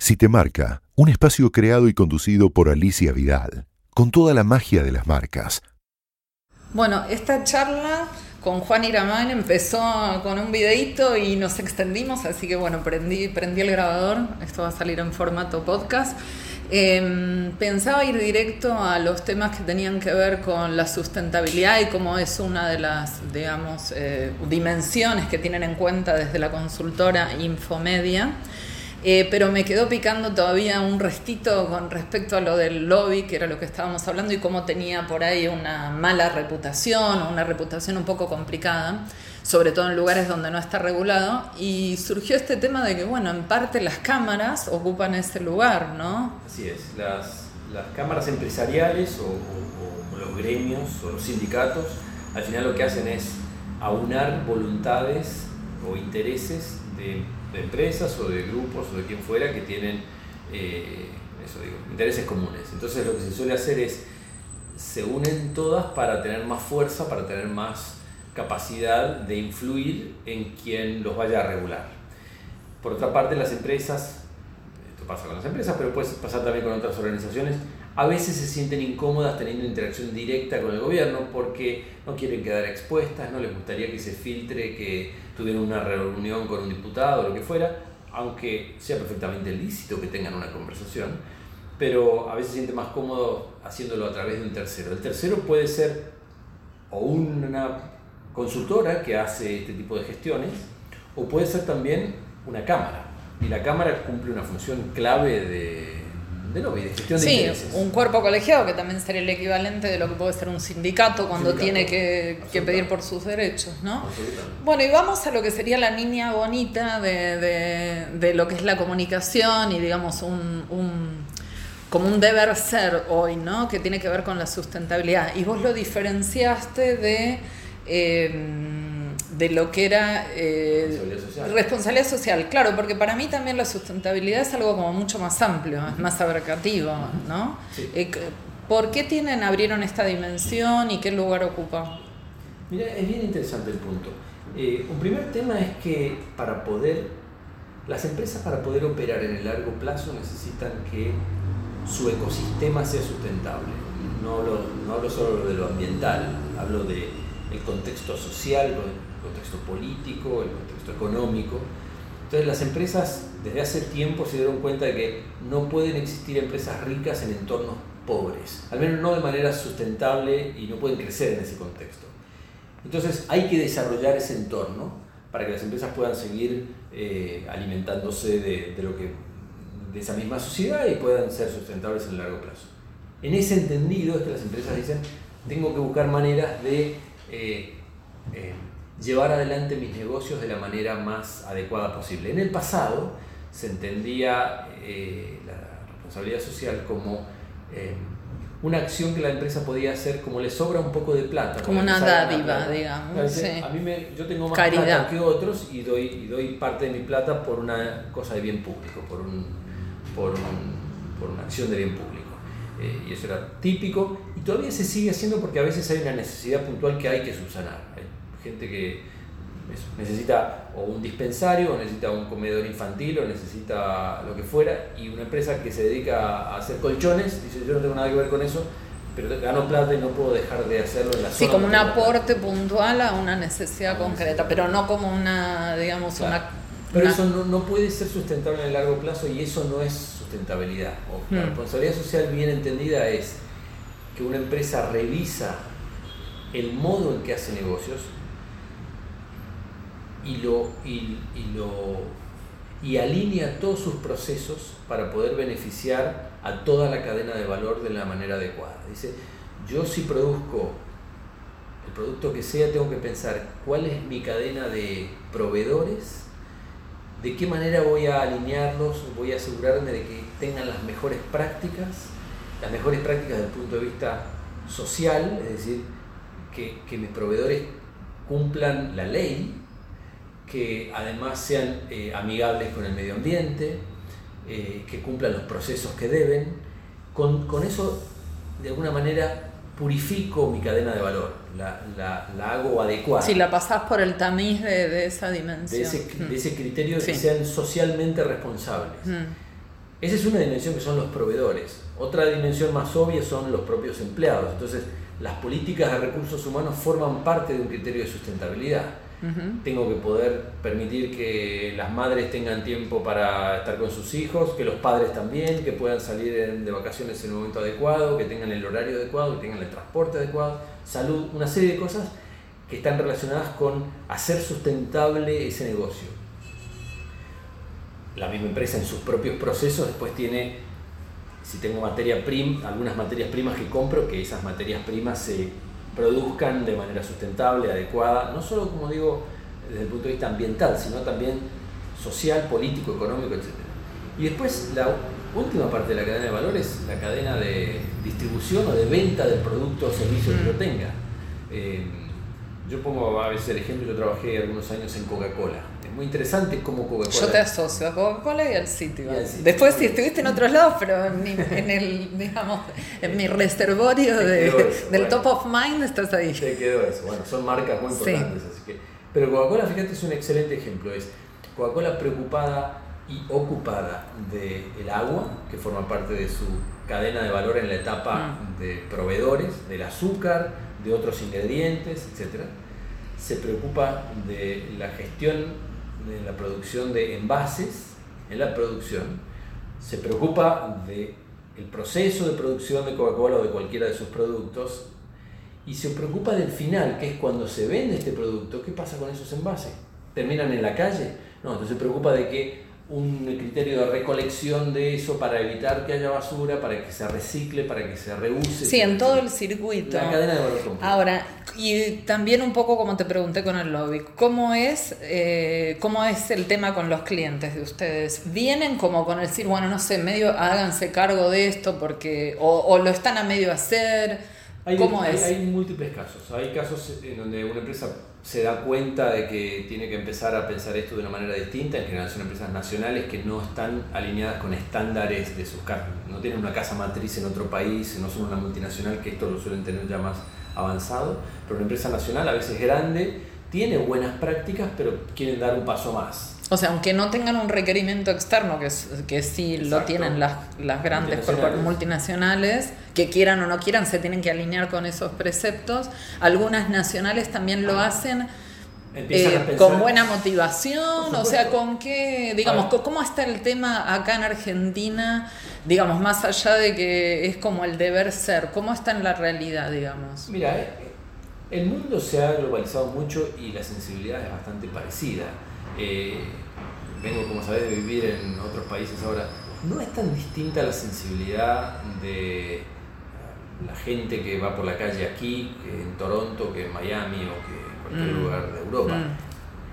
Si te marca, un espacio creado y conducido por Alicia Vidal, con toda la magia de las marcas. Bueno, esta charla con Juan Iramán empezó con un videito y nos extendimos, así que bueno, prendí, el grabador, esto va a salir en formato podcast. Em, pensaba ir directo a los temas que tenían que ver con la sustentabilidad y cómo es una de las, digamos, eh, dimensiones que tienen en cuenta desde la consultora Infomedia. Eh, pero me quedó picando todavía un restito con respecto a lo del lobby, que era lo que estábamos hablando, y cómo tenía por ahí una mala reputación, una reputación un poco complicada, sobre todo en lugares donde no está regulado. Y surgió este tema de que, bueno, en parte las cámaras ocupan ese lugar, ¿no? Así es, las, las cámaras empresariales o, o los gremios o los sindicatos, al final lo que hacen es aunar voluntades o intereses de de empresas o de grupos o de quien fuera que tienen eh, eso digo, intereses comunes. Entonces lo que se suele hacer es, se unen todas para tener más fuerza, para tener más capacidad de influir en quien los vaya a regular. Por otra parte, las empresas, esto pasa con las empresas, pero puede pasar también con otras organizaciones, a veces se sienten incómodas teniendo interacción directa con el gobierno porque no quieren quedar expuestas, no les gustaría que se filtre que tuvieron una reunión con un diputado o lo que fuera, aunque sea perfectamente lícito que tengan una conversación, pero a veces se siente más cómodo haciéndolo a través de un tercero. El tercero puede ser o una consultora que hace este tipo de gestiones, o puede ser también una cámara. Y la cámara cumple una función clave de de lobby, de gestión de sí, un cuerpo colegiado que también sería el equivalente de lo que puede ser un sindicato cuando tiene que, pedir por sus derechos, ¿no? Bueno, y vamos a lo que sería la niña bonita de, lo que es la comunicación y digamos un, como un deber ser hoy, ¿no? Que tiene que ver con la sustentabilidad. Y vos lo diferenciaste de... Eh, de lo que era eh, responsabilidad, social. Claro, porque para mí también la sustentabilidad es algo como mucho más amplio, es más abarcativo, ¿no? Eh, ¿Por qué tienen, abrieron esta dimensión y qué lugar ocupa? Mira, es bien interesante el punto. Eh, un primer tema es que para poder, las empresas para poder operar en el largo plazo necesitan que su ecosistema sea sustentable. No hablo, no hablo solo de lo ambiental, hablo de el contexto social, contexto político, el contexto económico. Entonces las empresas desde hace tiempo se dieron cuenta de que no pueden existir empresas ricas en entornos pobres, al menos no de manera sustentable y no pueden crecer en ese contexto. Entonces hay que desarrollar ese entorno para que las empresas puedan seguir eh, alimentándose de, lo que, de esa misma sociedad y puedan ser sustentables en el largo plazo. En ese entendido es que las empresas dicen, tengo que buscar maneras de eh, eh, llevar adelante mis negocios de la manera más adecuada posible. En el pasado se entendía eh, la responsabilidad social como eh, una acción que la empresa podía hacer como le sobra un poco de plata. Como una dádiva, digamos. A mí me, yo tengo más plata que otros y doy, y doy parte de mi plata por una cosa de bien público, por, un, por, por una acción de bien público. Eh, y eso era típico y todavía se sigue haciendo porque a veces hay una necesidad puntual que hay que subsanar gente que necesita o un dispensario, o necesita un comedor infantil, o necesita lo que fuera, y una empresa que se dedica a hacer colchones, dice yo no tengo nada que ver con eso, pero gano plata y no puedo dejar de hacerlo en la sí, como un aporte puntual a una necesidad concreta, pero no como una, digamos, una... Pero eso no, puede ser sustentable en el largo plazo y eso no es sustentabilidad. O La hmm. responsabilidad social bien entendida es que una empresa revisa el modo en que hace negocios, y, lo, y, lo, y alinea todos sus procesos para poder beneficiar a toda la cadena de valor de la manera adecuada. Dice, yo si produzco el producto que sea, tengo que pensar cuál es mi cadena de proveedores, de qué manera voy a alinearlos, voy a asegurarme de que tengan las mejores prácticas, las mejores prácticas desde el punto de vista social, es decir, que, que mis proveedores cumplan la ley, que además sean eh, amigables con el medio ambiente, eh, que cumplan los procesos que deben. Con, con, eso, de alguna manera, purifico mi cadena de valor, la, la, la hago adecuada. Si la pasás por el tamiz de, de esa dimensión. De ese, de ese criterio de que sean socialmente responsables. Mm. Esa es una dimensión que son los proveedores. Otra dimensión más obvia son los propios empleados. Entonces, las políticas de recursos humanos forman parte de un criterio de sustentabilidad. Tengo que poder permitir que las madres tengan tiempo para estar con sus hijos, que los padres también, que puedan salir de vacaciones en el momento adecuado, que tengan el horario adecuado, que tengan el transporte adecuado, salud, una serie de cosas que están relacionadas con hacer sustentable ese negocio. La misma empresa en sus propios procesos después tiene, si tengo materia prima, algunas materias primas que compro, que esas materias primas se produzcan de manera sustentable, adecuada, no solo como digo desde el punto de vista ambiental, sino también social, político, económico, etc. Y después la última parte de la cadena de valores, la cadena de distribución o de venta del producto o servicio que lo tenga. Eh, yo pongo a veces el ejemplo, yo trabajé algunos años en Coca-Cola. Muy interesante cómo Coca-Cola... Yo te asocio a Coca-Cola y al sitio. Después si estuviste en otros lados, pero en, el, digamos, en mi reservorio del top of mind estás ahí. Te quedó eso. Bueno, son marcas muy importantes, así que... Pero Coca-Cola, fíjate, es un excelente ejemplo. Es Coca-Cola preocupada y ocupada del agua, que forma parte de su cadena de valor en la etapa mm. de proveedores, del azúcar, de otros ingredientes, etc. Se preocupa de la gestión de la producción de envases en la producción. Se preocupa de el proceso de producción de Coca-Cola o de cualquiera de sus productos y se preocupa del final, que es cuando se vende este producto, ¿qué pasa con esos envases? ¿Terminan en la calle? No, entonces se preocupa de que un criterio de recolección de eso para evitar que haya basura, para que se recicle, para que se reuse. Sí, en todo el circuito. La cadena de valor Ahora, y también un poco como te pregunté con el lobby, ¿cómo es, eh, ¿cómo es el tema con los clientes de ustedes? ¿Vienen como con el decir, bueno, no sé, medio háganse cargo de esto porque, o, lo están a medio hacer? ¿Cómo es? Hay múltiples casos. Hay casos en donde una empresa se da cuenta de que tiene que empezar a pensar esto de una manera distinta. En general son empresas nacionales que no están alineadas con estándares de sus carnes. No tienen una casa matriz en otro país, no son una multinacional que esto lo suelen tener ya más avanzado. Pero una empresa nacional, a veces grande, tiene buenas prácticas, pero quieren dar un paso más. O sea, aunque no tengan un requerimiento externo, que, que sí lo tienen las, las grandes multinacionales. multinacionales, que quieran o no quieran, se tienen que alinear con esos preceptos. Algunas nacionales también lo hacen eh, con buena motivación, o sea, con qué, digamos, ¿cómo está el tema acá en Argentina, digamos, más allá de que es como el deber ser, cómo está en la realidad, digamos? Mira, eh, el mundo se ha globalizado mucho y la sensibilidad es bastante parecida. Eh, vengo, como sabes, de vivir en otros países ahora. No es tan distinta la sensibilidad de la gente que va por la calle aquí, en Toronto, que en Miami o que en cualquier mm. lugar de Europa. Mm.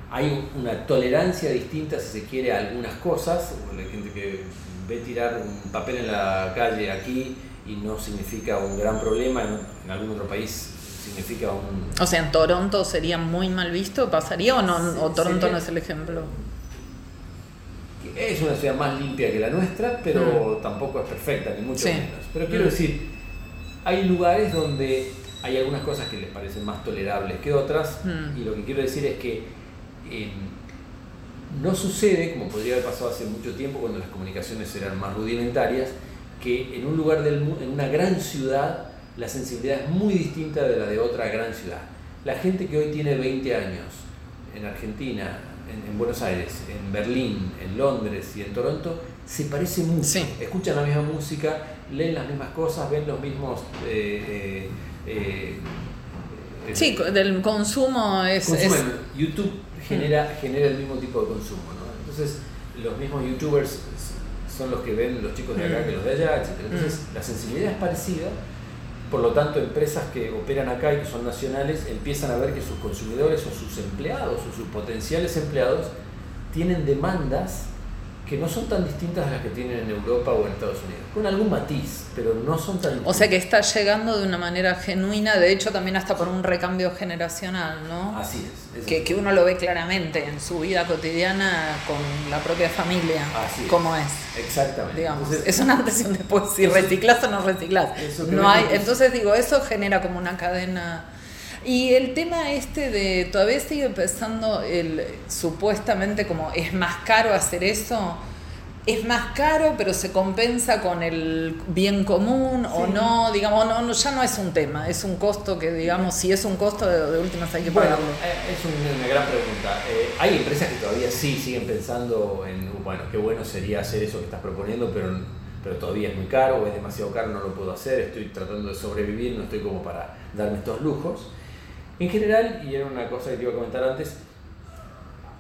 Hay una tolerancia distinta, si se quiere, a algunas cosas. La gente que ve tirar un papel en la calle aquí y no significa un gran problema, en algún otro país significa un... O sea, en Toronto sería muy mal visto, ¿pasaría o no? ¿O Toronto no es el ejemplo? Es una ciudad más limpia que la nuestra, pero mm. tampoco es perfecta, ni mucho menos. Pero quiero mm. decir, hay lugares donde hay algunas cosas que les parecen más tolerables que otras, mm. y lo que quiero decir es que em, no sucede, como podría haber pasado hace mucho tiempo cuando las comunicaciones eran más rudimentarias, que en un lugar del en una gran ciudad la sensibilidad es muy distinta de la de otra gran ciudad. La gente que hoy tiene 20 años en Argentina, en, Buenos Aires, en Berlín, en Londres y en Toronto, se parece mucho. Escuchan la misma música, leen las mismas cosas, ven los mismos... Eh, eh, eh, sí, del consumo es... YouTube genera, genera el mismo tipo de consumo. ¿no? Entonces, los mismos youtubers son los que ven los chicos de acá mm. que los de allá, etc. Entonces, mm. la sensibilidad es parecida por lo tanto, empresas que operan acá y que son nacionales empiezan a ver que sus consumidores o sus empleados o sus potenciales empleados tienen demandas que no son tan distintas a las que tienen en Europa o en Estados Unidos, con algún matiz, pero no son tan O sea que está llegando de una manera genuina, de hecho también hasta por un recambio generacional, ¿no? Así es. que, que, uno lo ve claramente en su vida cotidiana con la propia familia, Así es. cómo es. Exactamente. Digamos, es un antes y un después, si reciclas o no reciclas. No hay, entonces digo, eso genera como una cadena... Y el tema este de, todavía sigue pensando el supuestamente como es más caro hacer eso. es más caro, pero se compensa con el bien común o no, digamos, no, no, ya no es un tema, es un costo que, digamos, si es un costo de, de últimas hay que Bueno, pagarlo. eh, es un- una gran pregunta. Eh, hay empresas que todavía sí siguen pensando en, bueno, qué bueno sería hacer eso que estás proponiendo, pero, pero todavía es muy caro o es demasiado caro, no lo puedo hacer, estoy tratando de sobrevivir, no estoy como para darme estos lujos. En general, y era una cosa que te iba a comentar antes,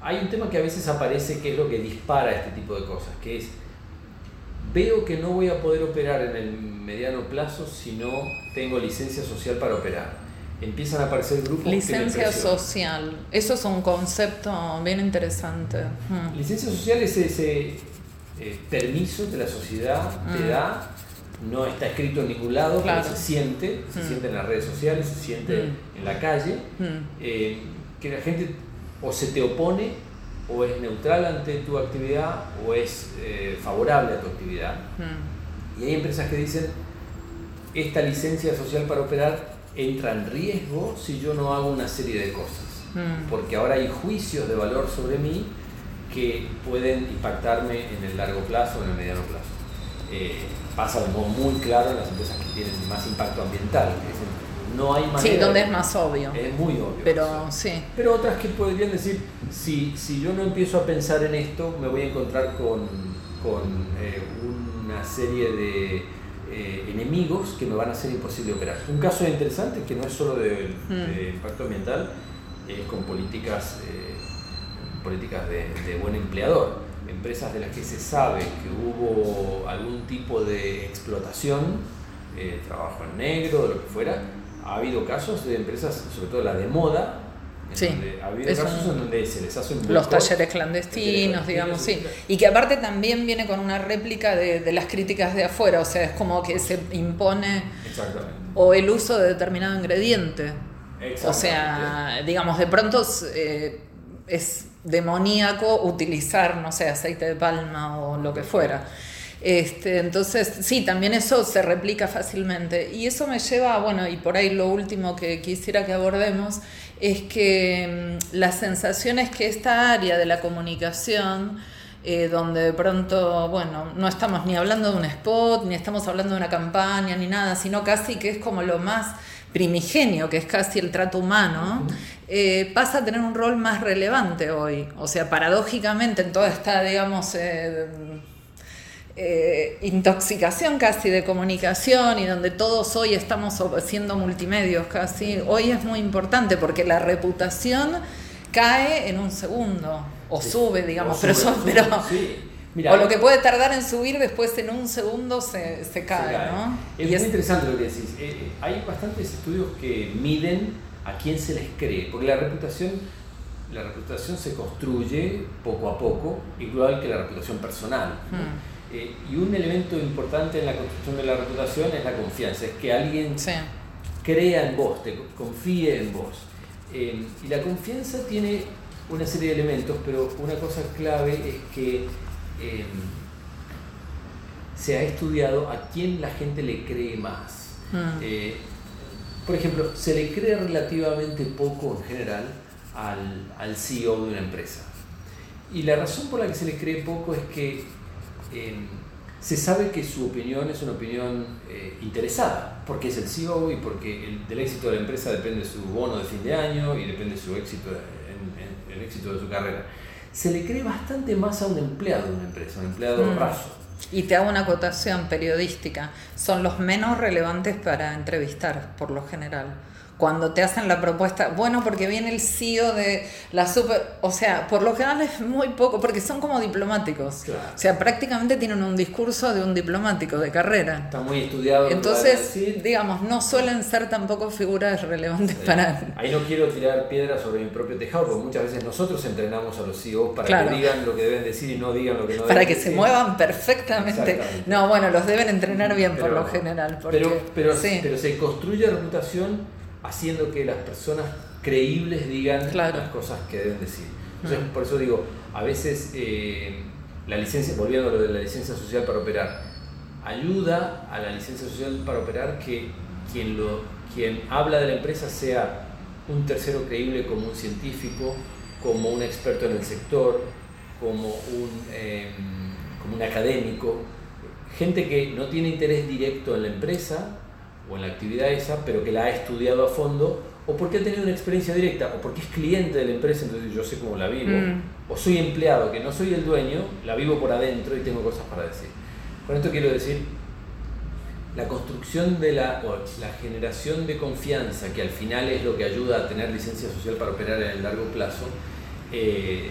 hay un tema que a veces aparece que es lo que dispara este tipo de cosas, que es, veo que no voy a poder operar en el mediano plazo si no tengo licencia social para operar. Empiezan a aparecer grupos Licencia social, eso es un concepto bien interesante. Mm. Licencia social es ese eh, permiso que la sociedad te Mm. da, no está escrito en ningún lado, Claro. pero se siente, se Mm. siente en las redes sociales, se siente Mm. en la calle, Mm. eh, que la gente o se te opone o es neutral ante tu actividad o es eh, favorable a tu actividad. Y hay empresas que dicen, esta licencia social para operar entra en riesgo si yo no hago una serie de cosas. Porque ahora hay juicios de valor sobre mí que pueden impactarme en el largo plazo o en el mediano plazo. Eh, pasa de modo muy claro en las empresas que tienen más impacto ambiental. no hay manera. Sí, donde es más obvio. Es muy obvio. Pero sí. Pero otras que podrían decir, si, si yo no empiezo a pensar en esto, me voy a encontrar con, con eh, una serie de eh, enemigos que me van a hacer imposible operar. Un caso interesante, que no es solo de, Mm. de impacto ambiental, es con políticas, políticas de, de buen empleador. Empresas de las que se sabe que hubo algún tipo de explotación, eh, trabajo en negro, de lo que fuera, ha habido casos de empresas, sobre todo la de moda, en Sí, donde ha habido es casos un- en donde se les hace un Los talleres clandestinos, Talleres digamos, sí. Y que aparte también viene con una réplica de, de las críticas de afuera, o sea, es como que se impone o el uso de determinado ingrediente. O sea, digamos, de pronto eh, es demoníaco utilizar, no sé, aceite de palma o lo que fuera. Este, entonces, sí, también eso se replica fácilmente. Y eso me lleva, bueno, y por ahí lo último que quisiera que abordemos es que mm, la sensación es que esta área de la comunicación, eh, donde de pronto, bueno, no estamos ni hablando de un spot, ni estamos hablando de una campaña, ni nada, sino casi que es como lo más primigenio, que es casi el trato humano, eh, pasa a tener un rol más relevante hoy. O sea, paradójicamente en toda esta, digamos, eh, eh, intoxicación casi de comunicación y donde todos hoy estamos siendo multimedios casi, hoy es muy importante porque la reputación cae en un segundo o Sí. sube, digamos, O pero, sube, eso- sube, pero sí. O lo que puede tardar en subir después en un segundo se, se cae, se cae. ¿no? Es Y muy es- interesante lo que decís. Eh, eh, hay bastantes estudios que miden a quién se les cree, porque la reputación, la reputación se construye poco a poco, igual que la reputación personal. ¿no? Mm. Eh, y un elemento importante en la construcción de la reputación es la confianza, es que alguien Sí. crea en vos, te confíe en vos. Eh, y la confianza tiene una serie de elementos, pero una cosa clave es que eh, se ha estudiado a quién la gente le cree más. Mm. Eh, por ejemplo, se le cree relativamente poco en general al, al CEO de una empresa. Y la razón por la que se le cree poco es que eh, se sabe que su opinión es una opinión eh, interesada, porque es el CEO y porque el, del éxito de la empresa depende su bono de fin de año y depende su éxito en, en el éxito de su carrera. Se le cree bastante más a un empleado de una empresa, un empleado Mm. raso. Y te hago una acotación periodística. Son los menos relevantes para entrevistar, por lo general. Cuando te hacen la propuesta, bueno, porque viene el CEO de la super. O sea, por lo general es muy poco, porque son como diplomáticos. Claro. O sea, prácticamente tienen un discurso de un diplomático de carrera. Está muy estudiado. que Entonces, digamos, no suelen ser tampoco figuras relevantes Eh, para. Ahí no quiero tirar piedras sobre mi propio tejado, porque muchas veces nosotros entrenamos a los CEOs para Claro. que digan lo que deben decir y no digan lo que no Para deben que se decir. muevan perfectamente. No, bueno, los deben entrenar bien por Pero- lo general. Porque, Pero, pero, sí. pero se construye reputación haciendo que las personas creíbles digan Claro. las cosas que deben decir. Entonces, por eso digo, a veces eh, la licencia, volviendo a lo de la licencia social para operar, ayuda a la licencia social para operar que quien, lo, quien habla de la empresa sea un tercero creíble como un científico, como un experto en el sector, como un, eh, como un académico, gente que no tiene interés directo en la empresa o en la actividad esa, pero que la ha estudiado a fondo, o porque ha tenido una experiencia directa, o porque es cliente de la empresa, entonces yo sé cómo la vivo, Mm. o soy empleado, que no soy el dueño, la vivo por adentro y tengo cosas para decir. Con esto quiero decir, la construcción de la, o la generación de confianza, que al final es lo que ayuda a tener licencia social para operar en el largo plazo, eh,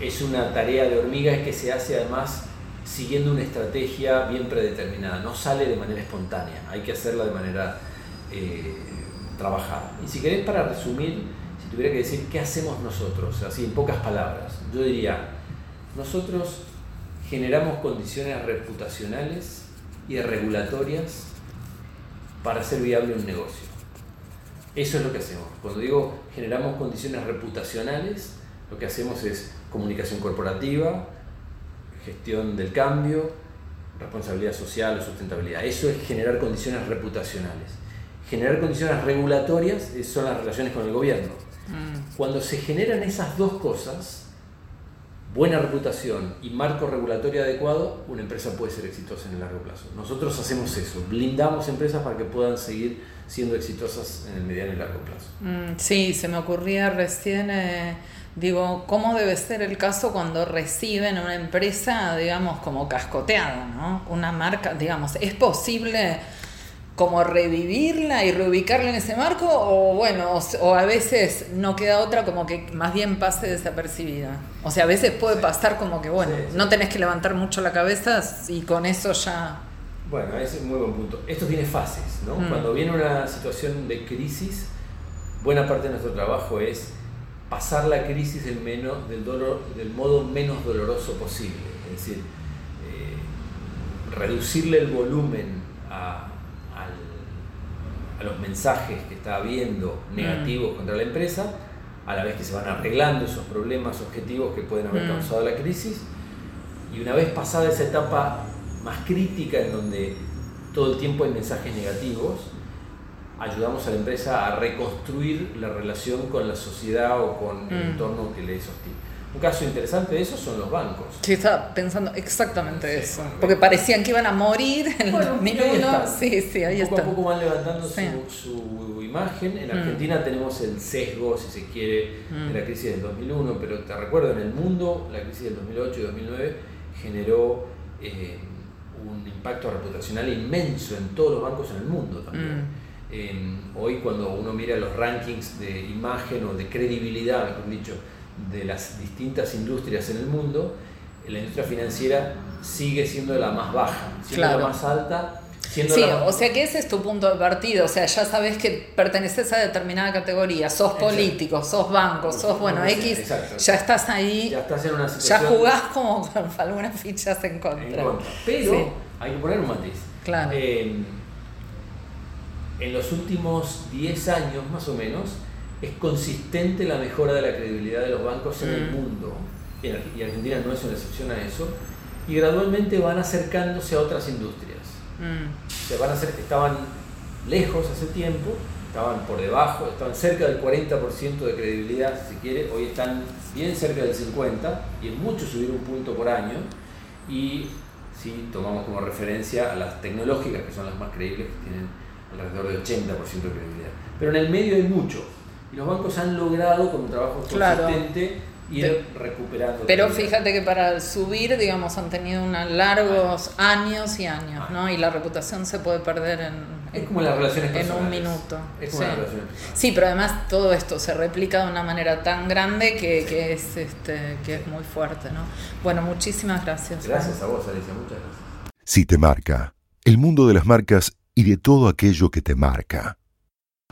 es una tarea de hormiga que se hace además siguiendo una estrategia bien predeterminada, no sale de manera espontánea, hay que hacerla de manera eh, trabajada. Y si querés para resumir, si tuviera que decir qué hacemos nosotros, así en pocas palabras, yo diría, nosotros generamos condiciones reputacionales y regulatorias para hacer viable un negocio. Eso es lo que hacemos. Cuando digo generamos condiciones reputacionales, lo que hacemos es comunicación corporativa, gestión del cambio, responsabilidad social o sustentabilidad. Eso es generar condiciones reputacionales. Generar condiciones regulatorias son las relaciones con el gobierno. Mm. Cuando se generan esas dos cosas, buena reputación y marco regulatorio adecuado, una empresa puede ser exitosa en el largo plazo. Nosotros hacemos eso, blindamos empresas para que puedan seguir siendo exitosas en el mediano y largo plazo. Mm, Sí, se me ocurría recién, eh, digo, ¿cómo debe ser el caso cuando reciben una empresa, digamos, como cascoteada, ¿no? Una marca, digamos, ¿es posible como revivirla y reubicarla en ese marco? O bueno, o, o a veces no queda otra como que más bien pase desapercibida. O sea, a veces puede pasar como que, bueno, Sí, sí. no tenés que levantar mucho la cabeza y con eso ya... Bueno, ese es un muy buen punto. Esto tiene fases, ¿no? Mm. Cuando viene una situación de crisis, buena parte de nuestro trabajo es pasar la crisis del, menos, del, dolor, del modo menos doloroso posible. Es decir, eh, reducirle el volumen a, los mensajes que está habiendo negativos contra la empresa, a la vez que se van arreglando esos problemas objetivos que pueden haber Mm. causado la crisis. Y una vez pasada esa etapa más crítica en donde todo el tiempo hay mensajes negativos, ayudamos a la empresa a reconstruir la relación con la sociedad o con el Mm. entorno que le es hostil. Un caso interesante de eso son los bancos. Sí, estaba pensando exactamente Sí, eso. bueno, Porque parecían que iban a morir en el Bueno, y ahí 2001. están. Sí, sí, ahí poco están. a poco van levantando Sí. su, su imagen. En Mm. Argentina tenemos el sesgo, si se quiere, Mm. de la crisis del 2001, pero te recuerdo, en el mundo la crisis del 2008 y 2009 generó eh, un impacto reputacional inmenso en todos los bancos en el mundo también. Mm. Eh, hoy cuando uno mira los rankings de imagen o de credibilidad, mejor dicho, de las distintas industrias en el mundo, la industria financiera sigue siendo la más baja, siendo Claro. la más alta, siendo Sí, la o sea que ese es tu punto de partida, o sea, ya sabes que perteneces a determinada categoría, sos Exacto. político, sos banco, sos, bueno, X, Exacto. ya estás ahí, ya estás en una ya situación jugás como con algunas fichas en en contra. contra. Pero Sí. hay que poner un matiz. Claro. Eh, en los últimos 10 años más o menos es consistente la mejora de la credibilidad de los bancos en el Mm. mundo. Y en Ar- y Argentina no es una excepción a eso. Y gradualmente van acercándose a otras industrias. Mm, Se van a hacer, estaban lejos hace tiempo, estaban por debajo, estaban cerca del 40% de credibilidad, si se quiere, hoy están bien cerca del 50% y es mucho subir un punto por año. Y si tomamos como referencia a las tecnológicas, que son las más creíbles, que tienen alrededor del 80% de credibilidad. Pero en el medio hay mucho. Y los bancos han logrado, con un trabajo Claro. consistente, ir recuperando. Pero credibilidad. fíjate que para subir, digamos, han tenido unos largos años y años, ¿no? Y la reputación se puede perder en, Es en- como las relaciones en un minuto. Es como sí. las relaciones. Sí, pero además todo esto se replica de una manera tan grande que, que es este que es muy fuerte, ¿no? Bueno, muchísimas gracias. Gracias a vos, Alicia, muchas gracias. Si te marca, el mundo de las marcas y de todo aquello que te marca.